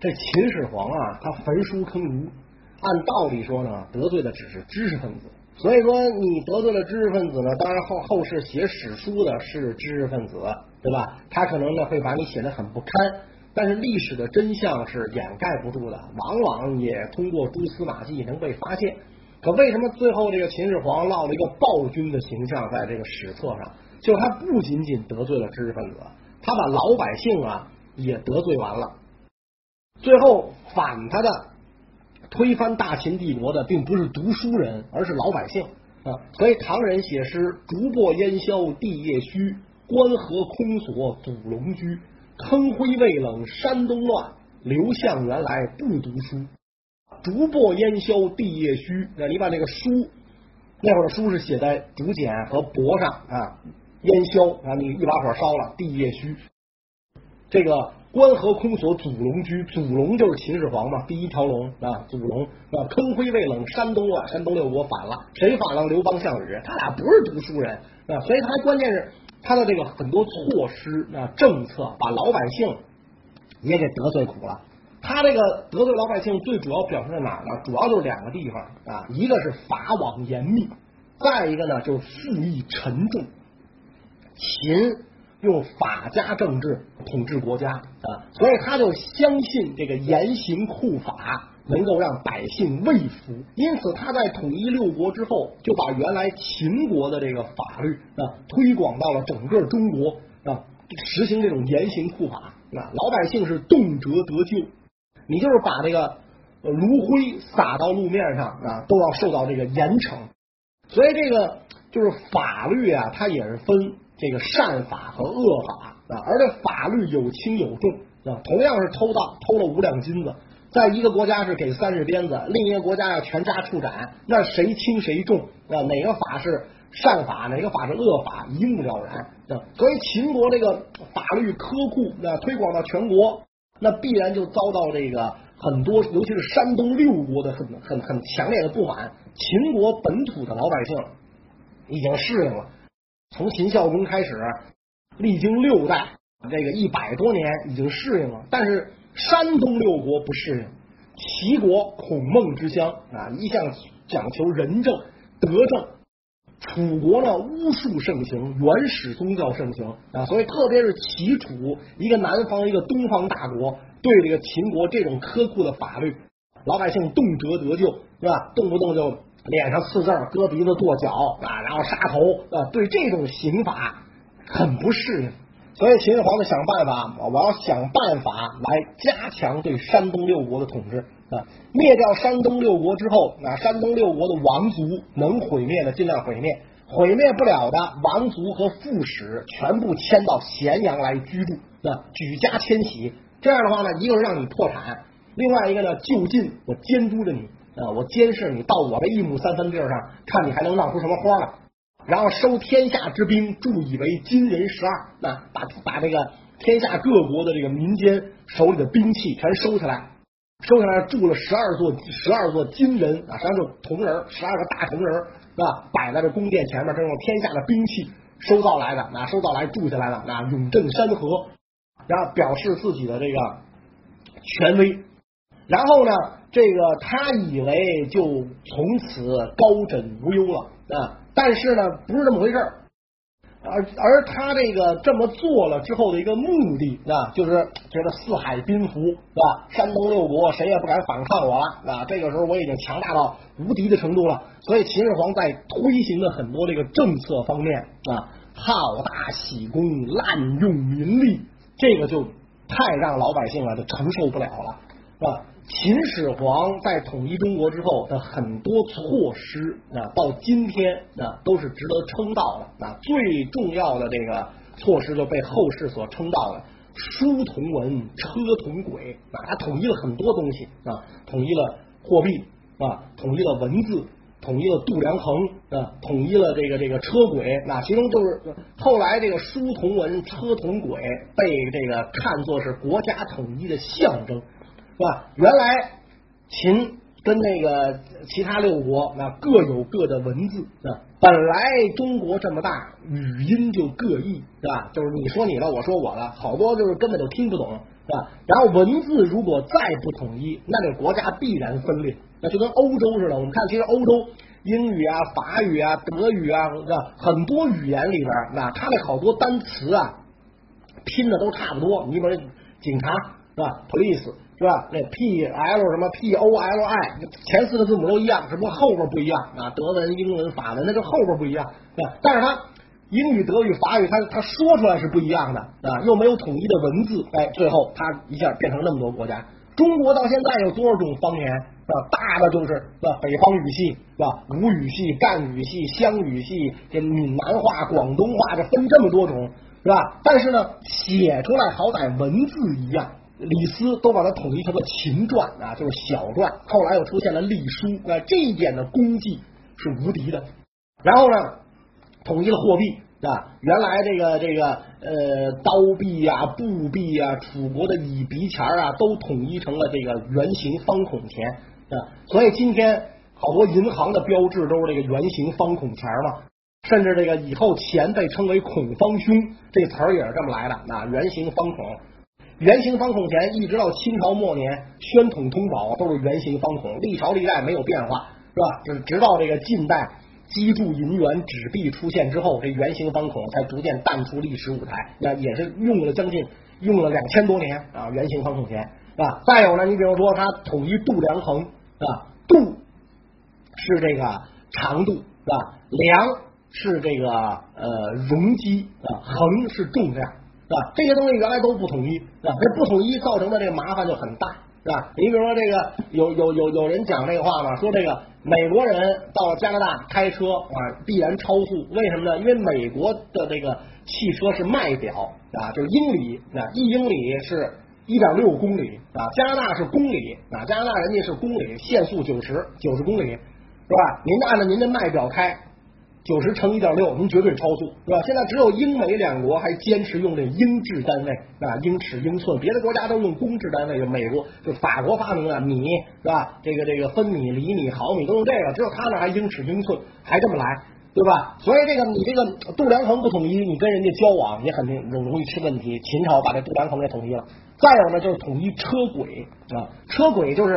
这秦始皇啊，他焚书坑儒，按道理说呢，得罪的只是知识分子。所以说，你得罪了知识分子呢，当然后后世写史书的是知识分子，对吧？他可能呢会把你写的很不堪，但是历史的真相是掩盖不住的，往往也通过蛛丝马迹能被发现。可为什么最后这个秦始皇落了一个暴君的形象在这个史册上？就是他不仅仅得罪了知识分子，他把老百姓啊也得罪完了。最后反他的、推翻大秦帝国的，并不是读书人，而是老百姓啊。所以唐人写诗：“竹帛烟消地叶虚，关河空锁祖龙居。坑灰未冷山东乱，刘向原来不读书。竹帛烟消地叶虚。那你把这个书，那会儿书是写在竹简和帛上啊。烟消啊，你一把火烧了，地叶虚。这个关河空锁祖龙居，祖龙就是秦始皇嘛，第一条龙啊，祖龙啊。坑灰未冷山东乱，山东六国反了，谁反了？刘邦、项羽，他俩不是读书人啊，所以他关键是他的这个很多措施啊政策，把老百姓也给得罪苦了。他这个得罪老百姓，最主要表现在哪儿呢？主要就是两个地方啊，一个是法网严密，再一个呢就是赋役沉重。秦用法家政治统治国家啊，所以他就相信这个严刑酷法能够让百姓畏服，因此他在统一六国之后，就把原来秦国的这个法律啊推广到了整个中国啊，实行这种严刑酷法啊，老百姓是动辄得救，你就是把这个炉灰撒到路面上啊，都要受到这个严惩，所以这个就是法律啊，它也是分。这个善法和恶法啊，而且法律有轻有重啊。同样是偷盗，偷了五两金子，在一个国家是给三十鞭子，另一个国家要全家处斩，那谁轻谁重啊？哪个法是善法，哪个法是恶法，一目了然啊。所以秦国这个法律苛酷，那推广到全国，那必然就遭到这个很多，尤其是山东六国的很很很强烈的不满。秦国本土的老百姓已经适应了。从秦孝公开始，历经六代，这个一百多年已经适应了。但是山东六国不适应。齐国孔孟之乡啊，一向讲求仁政德政；楚国呢，巫术盛行，原始宗教盛行啊。所以，特别是齐楚一个南方一个东方大国，对这个秦国这种苛酷的法律，老百姓动辄得救，是吧？动不动就。脸上刺字，割鼻子跺脚啊，然后杀头啊，对这种刑法很不适应，所以秦始皇就想办法，我要想办法来加强对山东六国的统治啊，灭掉山东六国之后，啊，山东六国的王族能毁灭的尽量毁灭，毁灭不了的王族和副使全部迁到咸阳来居住，啊，举家迁徙，这样的话呢，一个是让你破产，另外一个呢，就近我监督着你。啊！我监视你到我的一亩三分地儿上，看你还能闹出什么花来。然后收天下之兵，铸以为金人十二。那把把这个天下各国的这个民间手里的兵器全收起来，收起来铸了十二座十二座金人啊，实际上就铜人，十二个大铜人啊，摆在这宫殿前面，这种天下的兵器收造来的，啊，收造来铸下来了，啊，永镇山河，然后表示自己的这个权威。然后呢？这个他以为就从此高枕无忧了啊，但是呢，不是这么回事儿。而而他这个这么做了之后的一个目的啊，就是觉得四海宾服是吧？山东六国谁也不敢反抗我了啊！这个时候我已经强大到无敌的程度了。所以秦始皇在推行的很多这个政策方面啊，好大喜功，滥用民力，这个就太让老百姓啊就承受不了了，是吧？秦始皇在统一中国之后的很多措施啊，到今天啊都是值得称道的啊。最重要的这个措施就被后世所称道的书同文，车同轨啊。他统一了很多东西啊，统一了货币啊，统一了文字，统一了度量衡啊，统一了这个这个车轨啊。其中就是后来这个书同文，车同轨被这个看作是国家统一的象征。是吧？原来秦跟那个其他六国那各有各的文字啊。本来中国这么大，语音就各异，是吧？就是你说你的，我说我的，好多就是根本就听不懂，是吧？然后文字如果再不统一，那这国家必然分裂，那就跟欧洲似的。我们看，其实欧洲英语啊、法语啊、德语啊，是？很多语言里边，那它的好多单词啊，拼的都差不多。你比如警察，是吧？police。是吧？那 P L 什么 P O L I 前四个字母都一样，只不过后边不一样啊。德文、英文、法文，那就后边不一样。对，但是它英语、德语、法语，它它说出来是不一样的啊，又没有统一的文字。哎，最后它一下变成那么多国家。中国到现在有多少种方言？是吧？大的就是是吧？北方语系是吧？吴语系、赣语系、湘语系，这闽南话、广东话，这分这么多种是吧？但是呢，写出来好歹文字一样。李斯都把它统一成了秦传啊，就是小传。后来又出现了隶书啊，这一点的功绩是无敌的。然后呢，统一了货币啊，原来这个这个呃刀币呀、布币呀、楚国的乙鼻钱啊，都统一成了这个圆形方孔钱啊。所以今天好多银行的标志都是这个圆形方孔钱嘛，甚至这个以后钱被称为孔方兄，这词儿也是这么来的啊，圆形方孔。圆形方孔钱一直到清朝末年，宣统通宝都是圆形方孔，历朝历代没有变化，是吧？就是直到这个近代基铸银元纸币出现之后，这圆形方孔才逐渐淡出历史舞台。那也是用了将近用了两千多年啊，圆形方孔钱啊。再有呢，你比如说它统一度量衡啊，度是这个长度是吧？量是这个呃容积啊，衡是重量。是吧？这些东西原来都不统一，是吧？这不统一造成的这个麻烦就很大，是吧？你比如说这个有有有有人讲这个话嘛，说这个美国人到加拿大开车啊，必然超速，为什么呢？因为美国的这个汽车是迈表啊，就是英里啊，一英里是一点六公里啊，加拿大是公里啊，加拿大人家是公里，限速九十九十公里，是吧？您按照您的迈表开。九十乘一点六，您绝对超速，是吧？现在只有英美两国还坚持用这英制单位啊，英尺、英寸，别的国家都用公制单位。就美国，就法国发明的米，是吧？这个这个分米、厘米、毫米都用这个，只有他那还英尺、英寸，还这么来，对吧？所以这个你这个度量衡不统一，你跟人家交往也肯定容容易出问题。秦朝把这度量衡给统一了，再有呢就是统一车轨啊，车轨就是。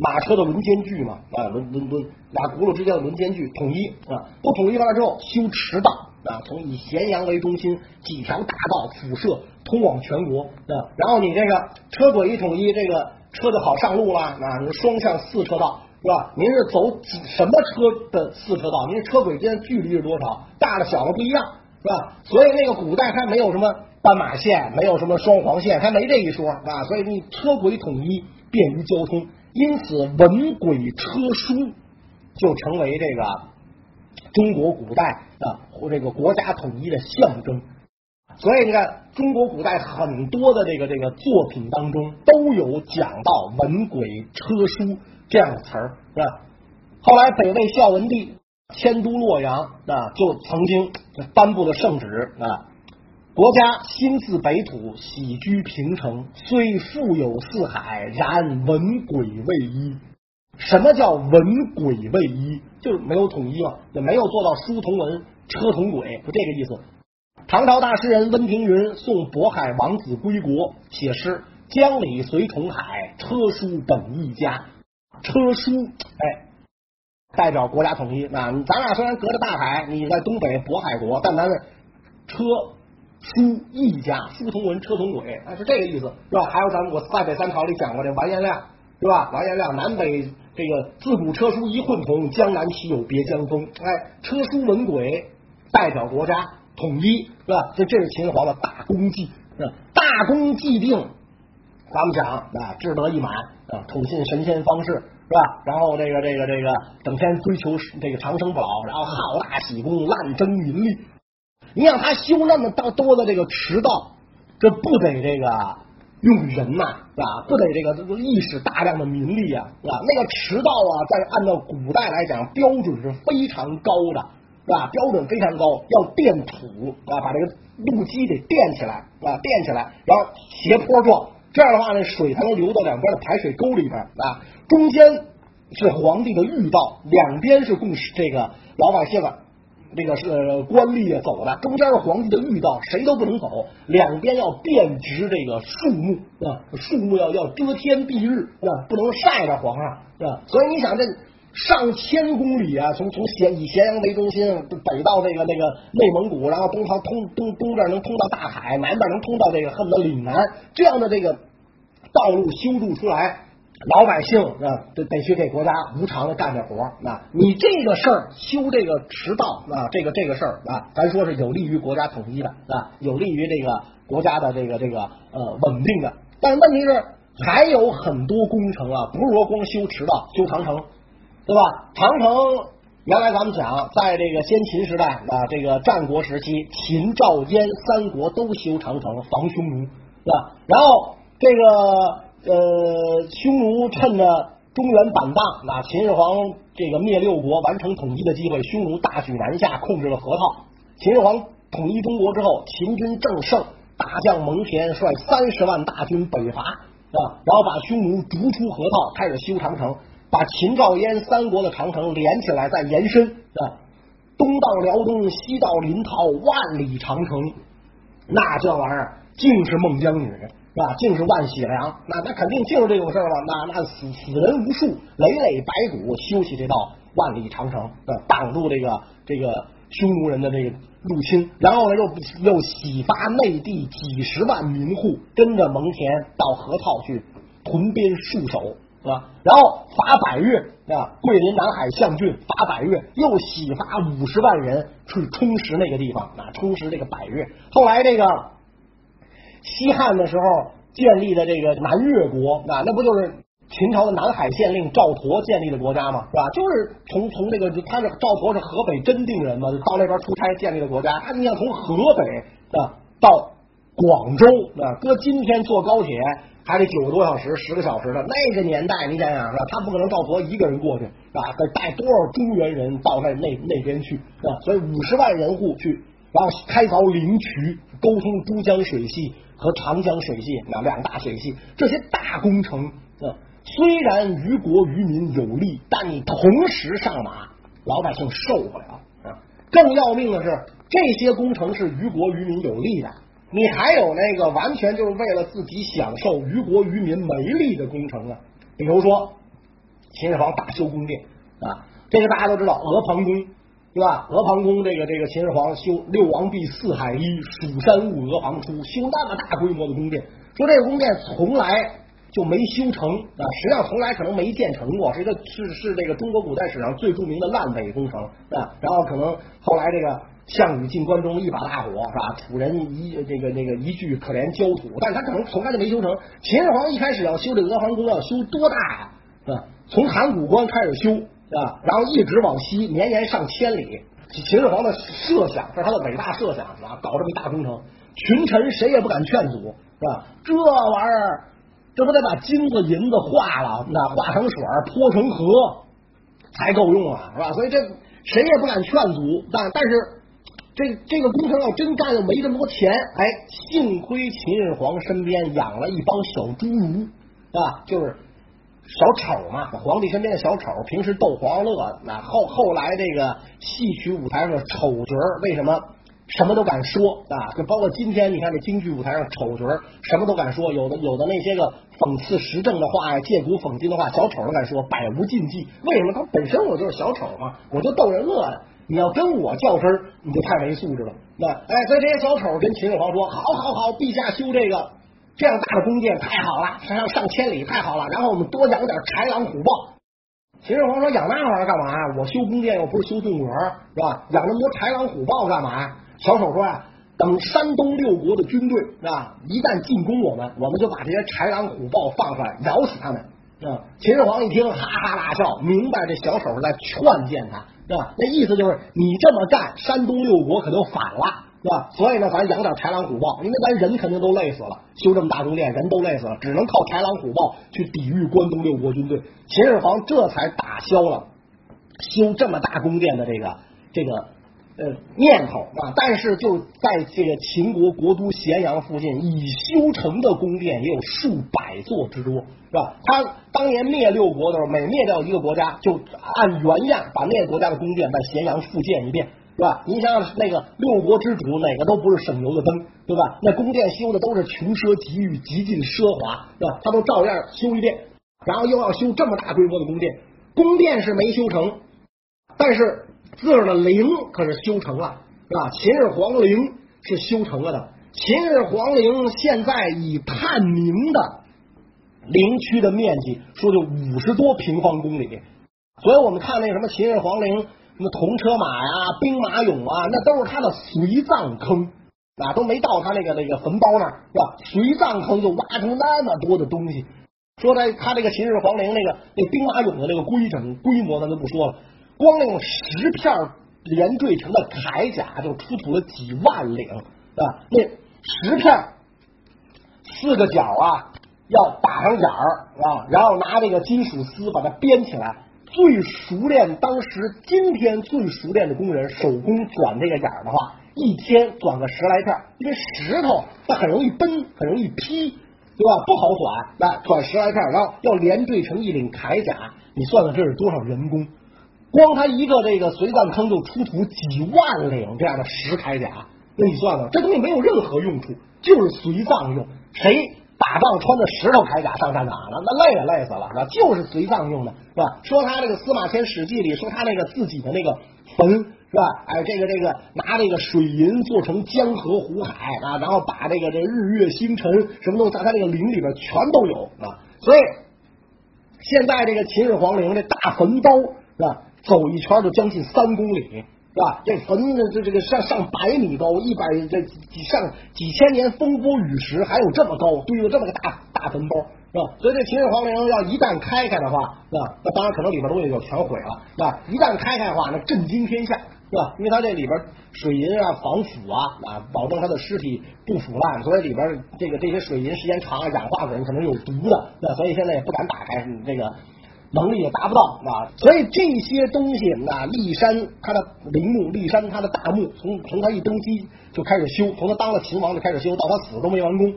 马车的轮间距嘛，啊轮轮轮俩轱辘之间的轮间距统一啊，不统一完了之后修驰道啊，从以咸阳为中心几条大道辐射通往全国啊，然后你这个车轨一统一，这个车就好上路了啊，双向四车道是吧？您是走几什么车的四车道？您车轨间距离是多少？大的小的不一样是吧？所以那个古代它没有什么斑马线，没有什么双黄线，它没这一说啊，所以你车轨统一便于交通。因此，文轨车书就成为这个中国古代啊，这个国家统一的象征。所以你看，中国古代很多的这个这个作品当中都有讲到文轨车书这样的词儿，是吧？后来北魏孝文帝迁都洛阳啊，就曾经颁布了圣旨啊。国家兴自北土，喜居平城，虽富有四海，然文轨未一。什么叫文轨未一？就是没有统一嘛，也没有做到书同文，车同轨，就这个意思。唐朝大诗人温庭筠送渤海王子归国，写诗：江里随同海，车书本一家。车书，哎，代表国家统一。那咱俩虽然隔着大海，你在东北渤海国，但咱们车。书一家，书同文，车同轨，哎，是这个意思，是吧？还有咱们我在北三朝里讲过这完颜亮，是吧？完颜亮南北这个自古车书一混同，江南岂有别江风？哎，车书文轨代表国家统一，是吧？这这是秦始皇的大功绩，是？大功既定，咱们讲啊，志得意满啊，宠信神仙方士，是吧？然后这个这个这个整天追求这个长生不老，然后好大喜功，滥征民力。你让他修那么大多的这个驰道，这不得这个用人呐，是吧？不得这个意识大量的民力啊，是吧？那个驰道啊，在按照古代来讲，标准是非常高的，是吧？标准非常高，要垫土啊，把这个路基得垫起来，啊，垫起来，然后斜坡状，这样的话呢，水才能流到两边的排水沟里边啊。中间是皇帝的御道，两边是供这个老百姓啊，这个是官吏啊走的。中间是皇帝的御道，谁都不能走。两边要遍植这个树木啊，树木要要遮天蔽日啊，不能晒着皇上啊。所以你想这。上千公里啊，从从咸以咸阳为中心北到那个那个内蒙古，然后东方通东东边能通到大海，南边能通到这个恨不得岭南，这样的这个道路修筑出来，老百姓啊得得去给国家无偿的干这活啊。你这个事儿修这个驰道啊，这个这个事儿啊，咱说是有利于国家统一的啊，有利于这个国家的这个这个呃稳定的。但问题是还有很多工程啊，不是说光修驰道、修长城。对吧？长城原来咱们讲，在这个先秦时代啊，这个战国时期，秦、赵、燕三国都修长城防匈奴，对吧？然后这个呃，匈奴趁着中原板荡，那秦始皇这个灭六国、完成统一的机会，匈奴大举南下，控制了河套。秦始皇统一中国之后，秦军正盛，大将蒙恬率三十万大军北伐啊，然后把匈奴逐出河套，开始修长城。把秦赵燕三国的长城连起来，再延伸啊，东到辽东，西到临洮，万里长城，那这玩意儿竟是孟姜女啊，竟是万喜良，那那肯定竟是这种事儿了。那那死死人无数，累累白骨，修起这道万里长城，啊，挡住这个这个匈奴人的这个入侵，然后呢，又又洗发内地几十万民户，跟着蒙恬到河套去屯边戍守。是吧？然后伐百越啊，桂林南海象郡伐百越，又洗发五十万人去充实那个地方啊，充实这个百越。后来这个西汉的时候建立的这个南越国啊，那不就是秦朝的南海县令赵佗建立的国家吗？是吧？就是从从这个他是赵佗是河北真定人嘛，到那边出差建立的国家。他你想从河北啊到广州啊，搁今天坐高铁。还得九个多小时、十个小时的那个年代，你想想是吧？他不可能赵佗一个人过去，是吧？得带多少中原人到那那那边去啊？所以五十万人户去，然后开凿灵渠，沟通珠江水系和长江水系那两大水系，这些大工程啊，虽然于国于民有利，但你同时上马，老百姓受不了啊！更要命的是，这些工程是于国于民有利的。你还有那个完全就是为了自己享受、于国于民没利的工程啊？比如说秦始皇大修宫殿啊，这个大家都知道，阿房宫对吧？阿房宫这个这个秦始皇修六王毕四海一，蜀山兀阿房出，修那么大规模的宫殿，说这个宫殿从来就没修成啊，实际上从来可能没建成过，是一个是是这个中国古代史上最著名的烂尾工程啊。然后可能后来这个。项羽进关中一把大火是吧？土人一这个那个一具可怜焦土，但他可能从来就没修成。秦始皇一开始要修这阿房宫要修多大呀？啊，从函谷关开始修啊，然后一直往西，绵延上千里。秦始皇的设想这是他的伟大设想啊？搞这么一大工程，群臣谁也不敢劝阻是吧？这玩意儿这不得把金子银子化了，那化成水泼成河才够用啊，是吧？所以这谁也不敢劝阻，但但是。这这个工程要真干，又没这么多钱。哎，幸亏秦始皇身边养了一帮小侏儒，啊，就是小丑嘛，皇帝身边的小丑，平时逗皇上乐。那后后来这个戏曲舞台上的丑角，为什么什么都敢说啊？就包括今天你看这京剧舞台上丑角，什么都敢说。有的有的那些个讽刺时政的话呀，借古讽今的话，小丑都敢说，百无禁忌。为什么？他本身我就是小丑嘛，我就逗人乐的。你要跟我较真儿，你就太没素质了。那哎，所以这些小丑跟秦始皇说：“好，好，好，陛下修这个这样大的宫殿太好了，上上千里太好了。然后我们多养点豺狼虎豹。”秦始皇说：“养那玩意儿干嘛？我修宫殿又不是修动物园，是吧？养那么多豺狼虎豹干嘛？”小丑说：“呀，等山东六国的军队是吧，一旦进攻我们，我们就把这些豺狼虎豹放出来，咬死他们。”啊！秦始皇一听，哈哈大笑，明白这小丑在劝谏他。是吧？那意思就是你这么干，山东六国可就反了，是吧？所以呢，咱养点豺狼虎豹，因为咱人肯定都累死了，修这么大宫殿，人都累死了，只能靠豺狼虎豹去抵御关东六国军队。秦始皇这才打消了修这么大宫殿的这个这个呃念头啊，但是就在这个秦国国都咸阳附近，已修成的宫殿也有数百座之多，是吧？他当年灭六国的时候，每灭掉一个国家，就按原样把那个国家的宫殿在咸阳复建一遍，是吧？你想想那个六国之主，哪个都不是省油的灯，对吧？那宫殿修的都是穷奢极欲、极尽奢华，是吧？他都照样修一遍，然后又要修这么大规模的宫殿，宫殿是没修成，但是。自个儿的陵可是修成了，是吧？秦始皇陵是修成了的。秦始皇陵现在以探明的陵区的面积说就五十多平方公里，所以我们看那什么秦始皇陵，什么铜车马呀、兵马俑啊，那都是他的随葬坑啊，都没到他那个那个坟包那儿，是吧？随葬坑就挖出那么多的东西。说他他这个秦始皇陵那个那兵马俑的那个规整规模，咱就不说了。光用十片连缀成的铠甲就出土了几万领啊！那十片四个角啊，要打上眼儿啊，然后拿这个金属丝把它编起来。最熟练，当时今天最熟练的工人手工转这个眼儿的话，一天转个十来片，因为石头它很容易崩，很容易劈，对吧？不好转，来转十来片，然后要连缀成一领铠甲，你算算这是多少人工？光他一个这个随葬坑就出土几万领这样的石铠甲，那你算算，这东西没有任何用处，就是随葬用。谁打仗穿的石头铠甲上战场了？那累也累死了，那就是随葬用的，是吧？说他这个司马迁史记里说他那个自己的那个坟，是吧？哎，这个这个拿这个水银做成江河湖海啊，然后把这个这日月星辰什么东西在他这个陵里边全都有啊。所以现在这个秦始皇陵这大坟包，是吧？走一圈就将近三公里，是吧？这坟这这个上上百米高，一百这几上几千年风波雨蚀，还有这么高，堆了这么个大大坟包，是吧？所以这秦始皇陵要一旦开开的话，是吧？那当然可能里边东西就全毁了，是吧？一旦开开的话，那震惊天下，是吧？因为它这里边水银啊防腐啊啊，保证它的尸体不腐烂，所以里边这个这些水银时间长了氧化可能有毒的，那所以现在也不敢打开这个。能力也达不到啊，所以这些东西啊，骊山他的陵墓，骊山他的大墓，从从他一登基就开始修，从他当了秦王就开始修，到他死都没完工。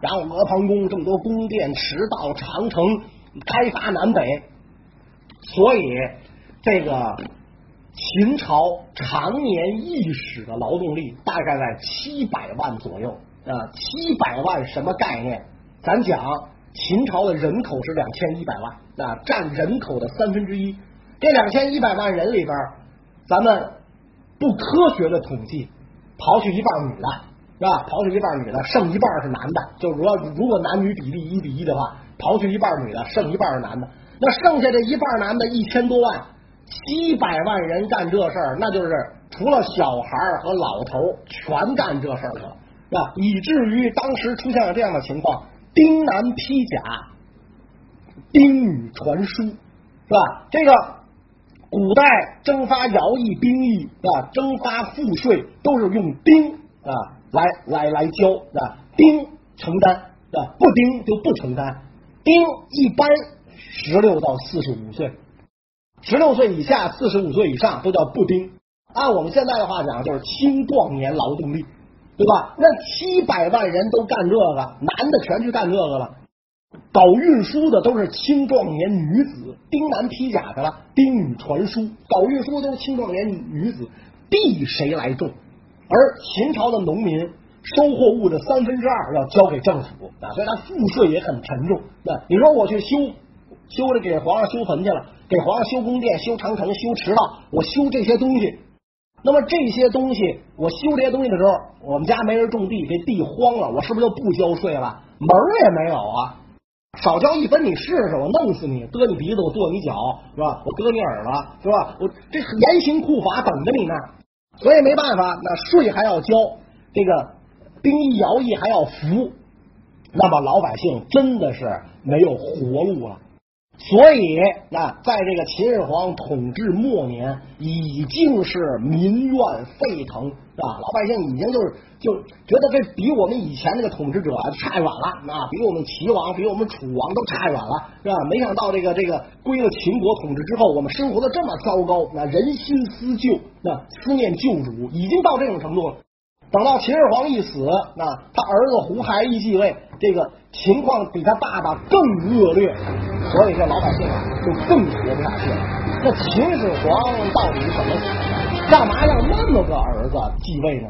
然后阿房宫这么多宫殿、驰道、长城，开发南北，所以这个秦朝常年役使的劳动力大概在七百万左右啊，七百万什么概念？咱讲。秦朝的人口是两千一百万，那占人口的三分之一。这两千一百万人里边，咱们不科学的统计，刨去一半女的，是吧？刨去一半女的，剩一半是男的。就如果如果男女比例一比一的话，刨去一半女的，剩一半是男的。那剩下这一半男的，一千多万，七百万人干这事儿，那就是除了小孩和老头全干这事儿了，是吧？以至于当时出现了这样的情况。兵男披甲，兵女传书，是吧？这个古代征发徭役、兵役，啊？征发赋税都是用兵啊来来来交，是吧？兵承担，啊？不兵就不承担。兵一般十六到四十五岁，十六岁以下、四十五岁以上都叫不丁。按我们现在的话讲，就是青壮年劳动力。对吧？那七百万人都干这个，男的全去干这个了。搞运输的都是青壮年女子，兵男披甲的了，兵女传书。搞运输的都是青壮年女子，地谁来种？而秦朝的农民收获物的三分之二要交给政府啊，所以他赋税也很沉重。那你说我去修修了给皇上修坟去了，给皇上修宫殿、修长城、修驰道，我修这些东西。那么这些东西，我修这些东西的时候，我们家没人种地，这地荒了，我是不是就不交税了？门儿也没有啊！少交一分，你试试，我弄死你，割你鼻子，我剁你脚，是吧？我割你耳朵，是吧？我这严刑酷法等着你呢。所以没办法，那税还要交，这个兵役徭役还要服，那么老百姓真的是没有活路了。所以，那在这个秦始皇统治末年，已经是民怨沸腾，是吧？老百姓已经就是就觉得这比我们以前那个统治者差远了，啊，比我们齐王、比我们楚王都差远了，是吧？没想到这个这个归了秦国统治之后，我们生活的这么糟糕，那人心思旧，那思念旧主，已经到这种程度了。等到秦始皇一死，那他儿子胡亥一继位，这个情况比他爸爸更恶劣，所以这老百姓啊就更活不下去了。那秦始皇到底怎么死的？干嘛让那么个儿子继位呢？